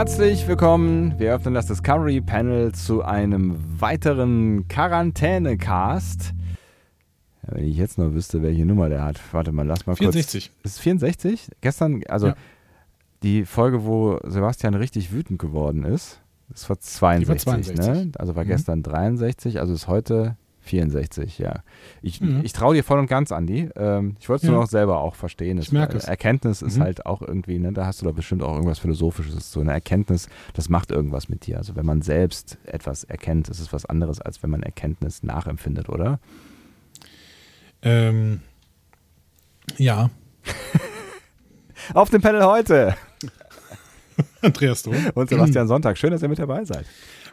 Herzlich willkommen. Wir öffnen das Discovery Panel zu einem weiteren Quarantäne-Cast. Ja, wenn ich jetzt noch wüsste, welche Nummer der hat. Warte mal, lass mal 64. kurz. Ist es 64? Gestern, also Ja. die Folge, wo Sebastian richtig wütend geworden ist, das war 62, 62. ne? Also war Mhm. gestern 63, also ist heute 64, ja. Ich, Mhm. ich traue dir voll und ganz, Andi. Ähm, ich wollte es Ja. nur noch selber auch verstehen. Ich merke es. Erkenntnis ist Mhm. halt auch irgendwie, ne, da hast du doch bestimmt auch irgendwas Philosophisches. So eine Erkenntnis, das macht irgendwas mit dir. Also wenn man selbst etwas erkennt, ist es was anderes, als wenn man Erkenntnis nachempfindet, oder? Ähm, ja, Auf dem Panel heute Andreas, du. und Sebastian Sonntag. Schön, dass ihr mit dabei seid.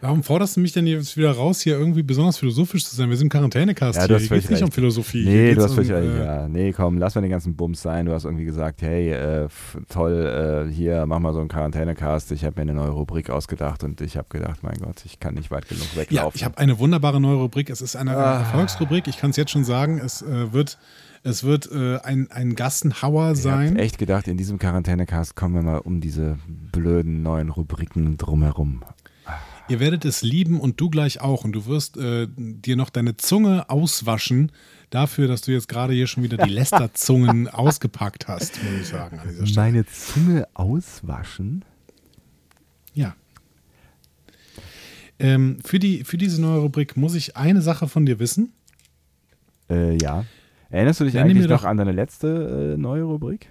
Warum forderst du mich denn jetzt wieder raus, hier irgendwie besonders philosophisch zu sein? Wir sind im Quarantänecast Ja, hier. du hast Hier geht's nicht um Philosophie. Nee, du hast um, recht. äh, Ja. Nee, komm, lass mal den ganzen Bums sein. Du hast irgendwie gesagt, hey, äh, toll, äh, hier, mach mal so einen Quarantänecast. Ich habe mir eine neue Rubrik ausgedacht und ich habe gedacht, mein Gott, ich kann nicht weit genug Ja, weglaufen. ich habe eine wunderbare neue Rubrik. Es ist eine Ah. Erfolgsrubrik. Ich kann es jetzt schon sagen. Es äh, wird, es wird äh, ein, ein Gassenhauer Ich habe sein. echt gedacht, in diesem Quarantänecast kommen wir mal um diese blöden neuen Rubriken drumherum. Ihr werdet es lieben und du gleich auch. Und du wirst äh, dir noch deine Zunge auswaschen dafür, dass du jetzt gerade hier schon wieder die Lästerzungen ausgepackt hast, muss ich sagen. Meine Zunge auswaschen? Ja. Ähm, für, die, für diese neue Rubrik muss ich eine Sache von dir wissen. Äh, ja. Erinnerst du dich Nenne eigentlich noch an deine letzte äh, neue Rubrik?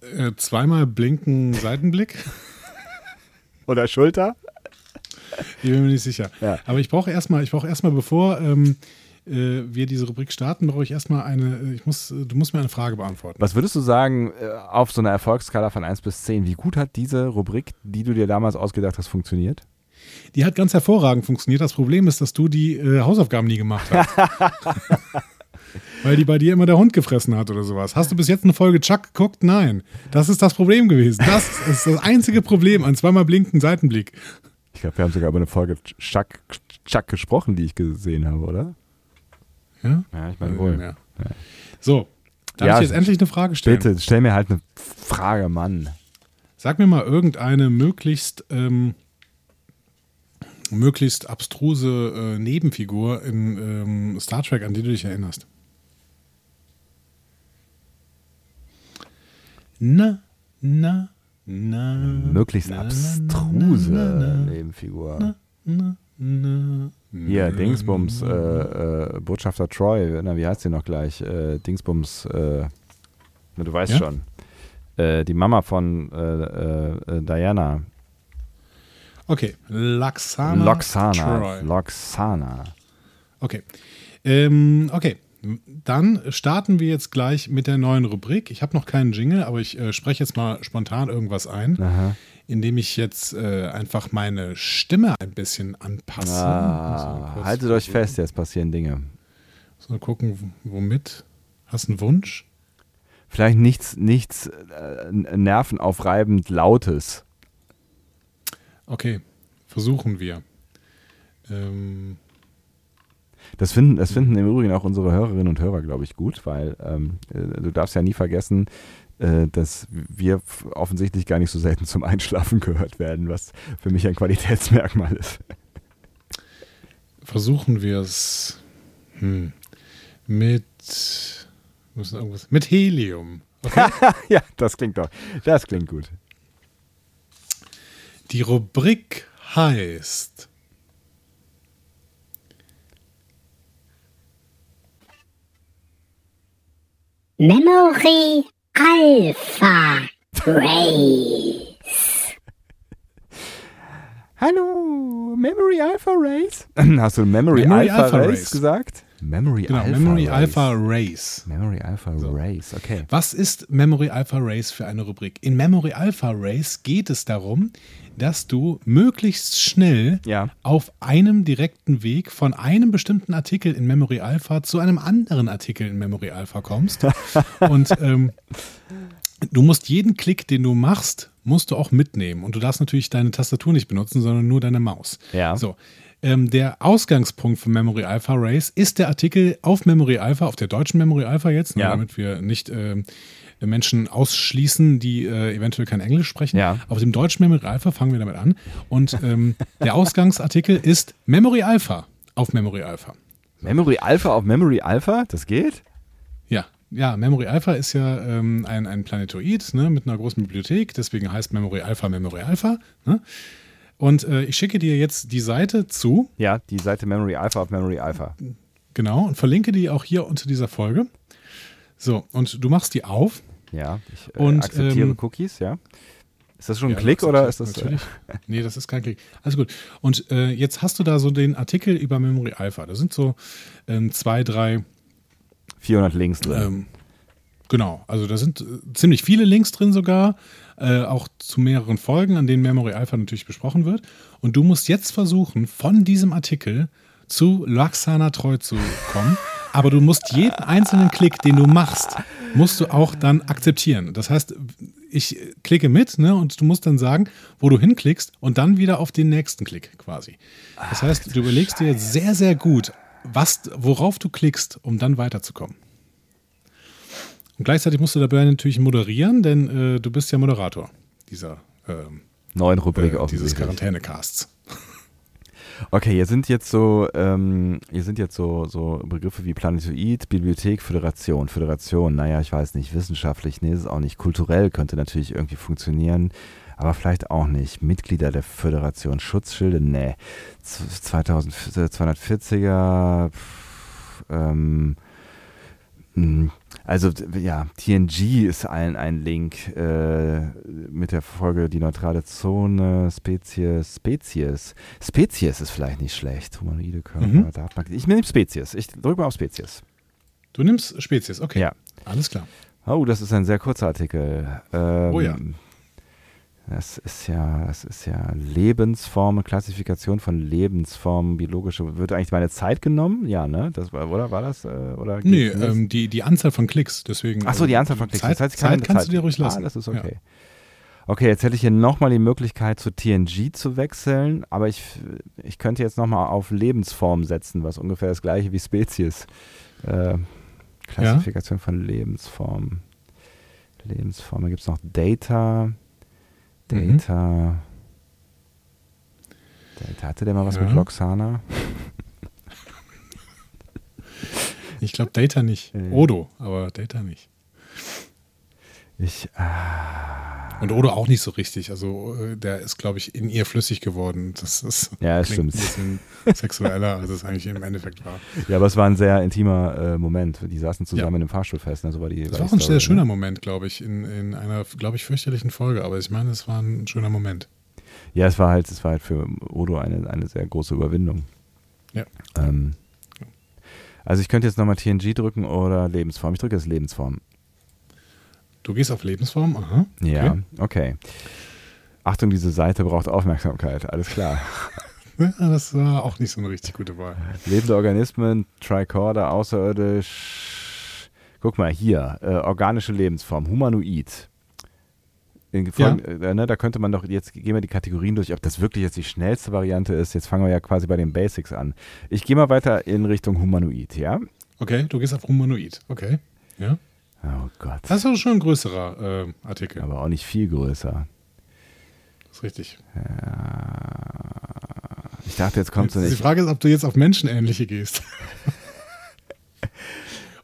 Äh, zweimal blinken Seitenblick. Oder Schulter? Ich bin mir nicht sicher. Ja. Aber ich brauche erstmal, ich brauche erstmal, bevor ähm, äh, wir diese Rubrik starten, brauche ich erstmal eine, äh, ich muss, äh, du musst mir eine Frage beantworten. Was würdest du sagen, äh, auf so einer Erfolgsskala von 1 bis 10, wie gut hat diese Rubrik, die du dir damals ausgedacht hast, funktioniert? Die hat ganz hervorragend funktioniert. Das Problem ist, dass du die äh, Hausaufgaben nie gemacht hast. Weil die bei dir immer der Hund gefressen hat oder sowas. Hast du bis jetzt eine Folge Chuck geguckt? Nein. Das ist das Problem gewesen. Das ist das einzige Problem an zweimal blinkenden Seitenblick. Ich glaube, wir haben sogar über eine Folge Chuck, Chuck gesprochen, die ich gesehen habe, oder? Ja? Ja, ich meine wohl. Ja. So, darf Ja, ich jetzt endlich eine Frage stellen? Bitte, stell mir halt eine Frage, Mann. Sag mir mal irgendeine möglichst, ähm, möglichst abstruse äh, Nebenfigur in ähm, Star Trek, an die du dich erinnerst. Na, na, na. Möglichst na, abstruse na, Nebenfigur. Hier, Dingsbums, äh, äh, Botschafter Troy, na, wie heißt sie noch gleich? Äh, Dingsbums, äh, na, du weißt Ja? schon. Äh, die Mama von äh, Diana. Okay, Laxana. Loxana. Troy. Loxana. Okay. Ähm, okay. Dann starten wir jetzt gleich mit der neuen Rubrik. Ich habe noch keinen Jingle, aber ich äh, spreche jetzt mal spontan irgendwas ein, Aha. indem ich jetzt äh, einfach meine Stimme ein bisschen anpasse. Ah, kurz haltet euch fest, jetzt passieren Dinge. Mal gucken, womit. Hast du einen Wunsch? Vielleicht nichts, nichts äh, nervenaufreibend Lautes. Okay, versuchen wir. Ähm, Das finden, das finden im Übrigen auch unsere Hörerinnen und Hörer, glaube ich, gut, weil ähm, äh, du darfst ja nie vergessen, äh, dass wir offensichtlich gar nicht so selten zum Einschlafen gehört werden, was für mich ein Qualitätsmerkmal ist. versuchen wir es hm, mit, müssen irgendwas, mit Helium. Okay? ja, das klingt doch. Das klingt gut. Die Rubrik heißt Memory Alpha Ray. Hallo, Memory Alpha Race. Hast du Memory, Memory Alpha, Alpha Race, Race. gesagt? Memory Genau, Alpha Memory Race. Alpha Race. Memory Alpha So. Race, okay. Was ist Memory Alpha Race für eine Rubrik? In Memory Alpha Race geht es darum, dass du möglichst schnell Ja. auf einem direkten Weg von einem bestimmten Artikel in Memory Alpha zu einem anderen Artikel in Memory Alpha kommst. Und ähm, du musst jeden Klick, den du machst, musst du auch mitnehmen. Und du darfst natürlich deine Tastatur nicht benutzen, sondern nur deine Maus. Ja. So. Ähm, der Ausgangspunkt von Memory Alpha Race ist der Artikel auf Memory Alpha, auf der deutschen Memory Alpha jetzt, Ja. damit wir nicht ähm, Menschen ausschließen, die äh, eventuell kein Englisch sprechen. Ja. Auf dem deutschen Memory Alpha fangen wir damit an. Und ähm, der Ausgangsartikel ist Memory Alpha auf Memory Alpha. Memory Alpha auf Memory Alpha, das geht? Ja, ja, Memory Alpha ist ja ähm, ein, ein Planetoid ne, mit einer großen Bibliothek, deswegen heißt Memory Alpha Memory Alpha. Ne? Und äh, ich schicke dir jetzt die Seite zu, Ja, die Seite Memory Alpha auf Memory Alpha. genau, und verlinke die auch hier unter dieser Folge. So, und du machst die auf. Ja, ich äh, Und, akzeptiere ähm, Cookies, ja. Ist das schon ein Ja, Klick oder ist das. Natürlich. Nee, das ist kein Klick. Alles gut. Und äh, jetzt hast du da so den Artikel über Memory Alpha. Da sind so ähm, zwei, drei Äh, 400 Links drin. Ähm, genau, also da sind äh, ziemlich viele Links drin sogar, äh, auch zu mehreren Folgen, an denen Memory Alpha natürlich besprochen wird. Und du musst jetzt versuchen, von diesem Artikel zu Laxana treu zu kommen. Aber du musst jeden einzelnen Klick, den du machst, musst du auch dann akzeptieren. Das heißt, ich klicke mit ne, und du musst dann sagen, wo du hinklickst und dann wieder auf den nächsten Klick quasi. Das heißt, du überlegst dir sehr, sehr gut, was, worauf du klickst, um dann weiterzukommen. Und gleichzeitig musst du dabei natürlich moderieren, denn äh, du bist ja Moderator dieser, ähm, Neuen Rubrik äh, dieses Quarantänecasts. Okay, hier sind jetzt so, ähm, hier sind jetzt so, so Begriffe wie Planetoid, Bibliothek, Föderation. Föderation, naja, ich weiß nicht, wissenschaftlich, nee, ist es auch nicht. Kulturell könnte natürlich irgendwie funktionieren, aber vielleicht auch nicht. Mitglieder der Föderation, Schutzschilde, nee. Z- 2000, 240er, pff, ähm, also d- ja, TNG ist ein, ein Link äh, mit der Folge Die neutrale Zone, Spezies, Spezies. Spezies ist vielleicht nicht schlecht. Humanoide Körper, Mhm. Datenbank. Ich nehme Spezies. Ich drücke mal auf Spezies. Du nimmst Spezies, okay. Ja. Alles klar. Oh, das ist ein sehr kurzer Artikel. Ähm, Oh ja. Das ist ja, das ist ja Lebensformen, Klassifikation von Lebensformen, biologische. Wird eigentlich meine Zeit genommen? Ja, ne? Das war, oder war das? Äh, oder Nee, ähm, die, die Anzahl von Klicks, deswegen. Ach so, die ähm, Anzahl von Klicks. Zeit, Das heißt, ich Zeit kann kannst Zeit- du dir ruhig lassen. Ah, das ist Ja. okay. Okay, jetzt hätte ich hier nochmal die Möglichkeit zu TNG zu wechseln, aber ich, ich könnte jetzt nochmal auf Lebensform setzen, was ungefähr das gleiche wie Spezies. Äh, Klassifikation von Lebensformen. Lebensformen. Gibt es noch Data? Mhm. Data. Data. Hatte der mal was Ja. mit Loxana? Ich glaube Data nicht. Äh. Odo, aber Data nicht. Ich. Ah, Und Odo auch nicht so richtig. Also äh, der ist, glaube ich, in ihr flüssig geworden. Das ist Ja, das stimmt. ein bisschen sexueller, als es eigentlich im Endeffekt war. ja, aber es war ein sehr intimer äh, Moment. Die saßen zusammen Ja. in dem Fahrstuhl fest. Ne? So war die, Das war auch ein sehr schöner ne? Moment, glaube ich, in, in einer, glaube ich, fürchterlichen Folge. Aber ich meine, es war ein schöner Moment. Ja, es war halt, es war halt für Odo eine, eine sehr große Überwindung. Ja. Ähm, also ich könnte jetzt nochmal TNG drücken oder Lebensform. Ich drücke jetzt Lebensform. Du gehst auf Lebensform, aha. Ja, okay. Achtung, diese Seite braucht Aufmerksamkeit. Alles klar. Ja, das war auch nicht so eine richtig gute Wahl. Lebende Organismen, Tricorder, außerirdisch. Guck mal hier, äh, organische Lebensform, Humanoid. Folgen, äh, ne, da könnte man doch, jetzt gehen wir die Kategorien durch, ob das wirklich jetzt die schnellste Variante ist. Jetzt fangen wir ja quasi bei den Basics an. Ich gehe mal weiter in Richtung Humanoid, ja? Okay, du gehst auf Humanoid. Okay. Ja. Oh Gott. Das ist auch schon ein größerer äh, Artikel. Aber auch nicht viel größer. Das ist richtig. Ich dachte, jetzt kommt so die eine. Frage ist, ob du jetzt auf Menschenähnliche gehst.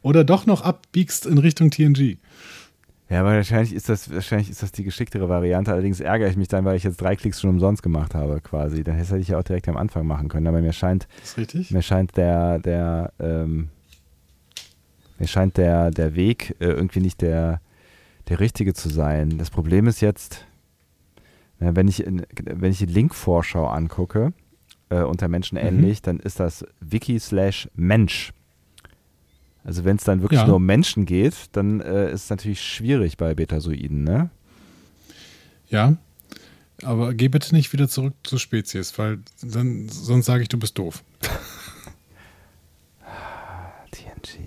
Oder doch noch abbiegst in Richtung TNG. Ja, aber wahrscheinlich ist das, wahrscheinlich ist das die geschicktere Variante. Allerdings ärgere ich mich dann, weil ich jetzt drei Klicks schon umsonst gemacht habe, quasi. Dann hätte ich ja auch direkt am Anfang machen können. Aber mir scheint, Das ist richtig. mir scheint der, der, ähm, mir scheint der, der Weg äh, irgendwie nicht der, der richtige zu sein. Das Problem ist jetzt, na, wenn ich, in, wenn ich die Link-Vorschau angucke, äh, unter Menschen Mhm. ähnlich, dann ist das wiki slash Mensch. Also wenn es dann wirklich Ja. nur um Menschen geht, dann äh, ist es natürlich schwierig bei Betasoiden, ne? Ja. Aber geh bitte nicht wieder zurück zur Spezies, weil dann, sonst sage ich, du bist doof. TNG,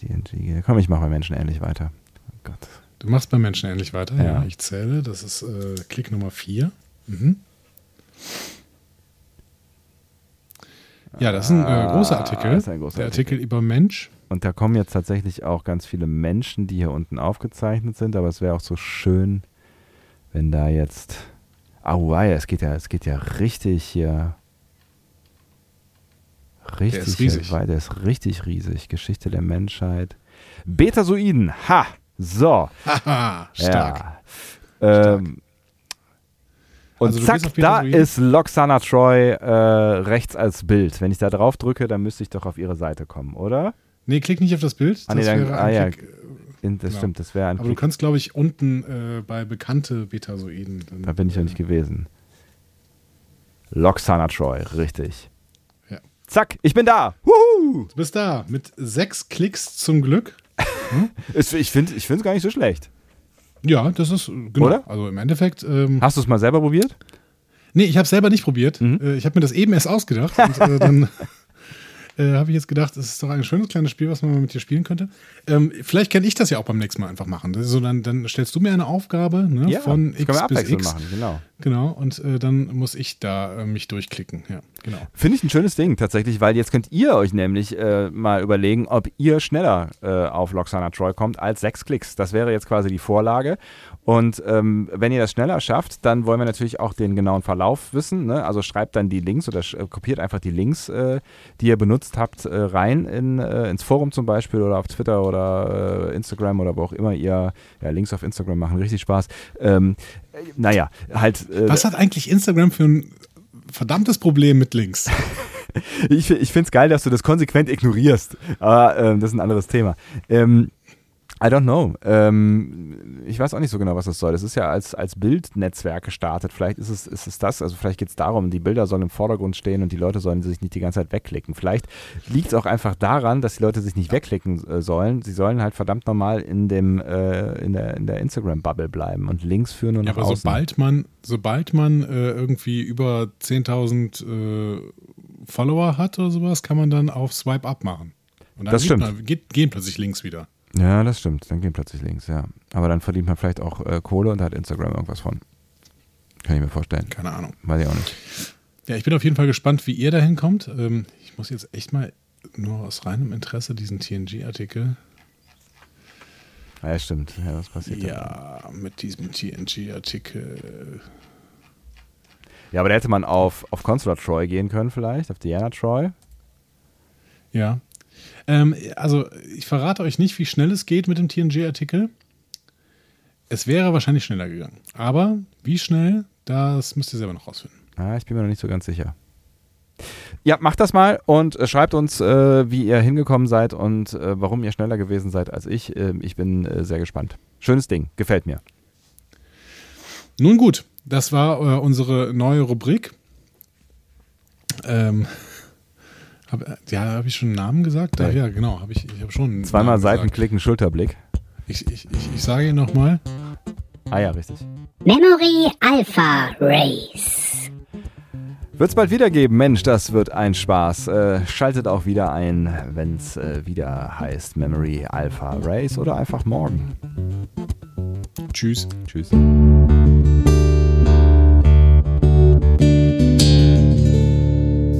TNG gehe. Komm, ich mache bei Menschen ähnlich weiter. Oh Gott. Du machst bei Menschen ähnlich weiter. Ja. Ja. ich zähle. Das ist äh, Klick Nummer 4. Mhm. Ja, das ist ein äh, großer Artikel. Ah, das ist ein großer Der Artikel über Mensch. Und da kommen jetzt tatsächlich auch ganz viele Menschen, die hier unten aufgezeichnet sind, aber es wäre auch so schön, wenn da jetzt. Au, ah, ja, es geht ja, es geht ja richtig hier. Richtig ist riesig. weiter. Der ist richtig riesig. Geschichte der Menschheit. Betasoiden. Ha! So. Haha, stark. Ja. Ähm, und Also du zack, da ist Loxana Troy äh, rechts als Bild. Wenn ich da drauf drücke, dann müsste ich doch auf ihre Seite kommen, oder? Nee, klick nicht auf das Bild. Ah, nee, Das dann- ah, ja. Klick. In, das Genau. stimmt, das wäre ein Aber du Klick. kannst, glaube ich, unten äh, bei bekannte Betasoiden. Da bin ich ja nicht gewesen. Loxana Troy, richtig. Ja. Zack, ich bin da. Wuhu! Du bist da mit sechs Klicks zum Glück. Ist- Ich finde es gar nicht so schlecht. Ja, das ist äh, genau. Oder? Also im Endeffekt. Ähm, Hast du es mal selber probiert? nee, ich habe selber nicht probiert. Mhm. Äh, ich habe mir das eben erst ausgedacht. Und äh, dann äh, habe ich jetzt gedacht, es ist doch ein schönes kleines Spiel, was man mal mit dir spielen könnte. Ähm, vielleicht kann ich das ja auch beim nächsten Mal einfach machen. So, dann, dann stellst du mir eine Aufgabe ne, von das können wir X bis abwechselnd X. machen, genau. Genau, und äh, dann muss ich da äh, mich durchklicken. Ja, genau. Finde ich ein schönes Ding tatsächlich, weil jetzt könnt ihr euch nämlich äh, mal überlegen, ob ihr schneller äh, auf Loxana Troy kommt als sechs Klicks. Das wäre jetzt quasi die Vorlage. Und ähm, wenn ihr das schneller schafft, dann wollen wir natürlich auch den genauen Verlauf wissen. Ne? Also schreibt dann die Links oder äh, kopiert einfach die Links, äh, die ihr benutzt habt, rein in, ins Forum zum Beispiel oder auf Twitter oder Instagram oder wo auch immer ihr ja, Links auf Instagram machen. Richtig Spaß. Ähm, äh, naja, halt. Äh, Was hat eigentlich Instagram für ein verdammtes Problem mit Links? Ich, ich finde es geil, dass du das konsequent ignorierst. Aber ähm, das ist ein anderes Thema. Ähm, I don't know. Ähm, ich weiß auch nicht so genau, was das soll. Das ist ja als, als Bildnetzwerk gestartet. Vielleicht ist es, ist es das. Also vielleicht geht es darum, die Bilder sollen im Vordergrund stehen und die Leute sollen sich nicht die ganze Zeit wegklicken. Vielleicht liegt es auch einfach daran, dass die Leute sich nicht wegklicken äh, sollen. Sie sollen halt verdammt normal in, dem, äh, in der, in der Instagram-Bubble bleiben und Links führen nur Ja, aber außen. sobald man, sobald man äh, irgendwie über 10.000 äh, Follower hat oder sowas, kann man dann auf Swipe Up machen. Und dann Das stimmt. Man, geht, gehen plötzlich Links wieder. Ja, das stimmt. Dann gehen plötzlich Links, ja. Aber dann verdient man vielleicht auch äh, Kohle und da hat Instagram irgendwas von. Kann ich mir vorstellen. Keine Ahnung. Weiß ich auch nicht. Ja, ich bin auf jeden Fall gespannt, wie ihr da hinkommt. Ähm, ich muss jetzt echt mal nur aus reinem Interesse diesen TNG-Artikel. Ja, stimmt. Ja, was passiert da? Ja, mit diesem TNG-Artikel. Ja, aber da hätte man auf, auf Consular Troy gehen können vielleicht, auf Diana Troy. Ja. Ähm, also, ich verrate euch nicht, wie schnell es geht mit dem TNG-Artikel. Es wäre wahrscheinlich schneller gegangen. Aber wie schnell, das müsst ihr selber noch rausfinden. Ah, ich bin mir noch nicht so ganz sicher. Ja, macht das mal und äh, schreibt uns, äh, wie ihr hingekommen seid und äh, warum ihr schneller gewesen seid als ich. Ähm, ich bin äh, sehr gespannt. Schönes Ding, gefällt mir. Nun gut, das war äh, unsere neue Rubrik. Ähm, hab, äh, ja, habe ich schon einen Namen gesagt? Ja, ja genau, habe ich, ich habe schon Zweimal Namen gesagt. Seitenklicken, Schulterblick. Ich, ich, ich, ich sage ihn nochmal. Ah ja, richtig. Memory Alpha Race. Wird es bald wieder geben. Mensch, das wird ein Spaß. Äh, schaltet auch wieder ein, wenn es äh, wieder heißt Memory Alpha Race oder einfach morgen. Tschüss. Tschüss.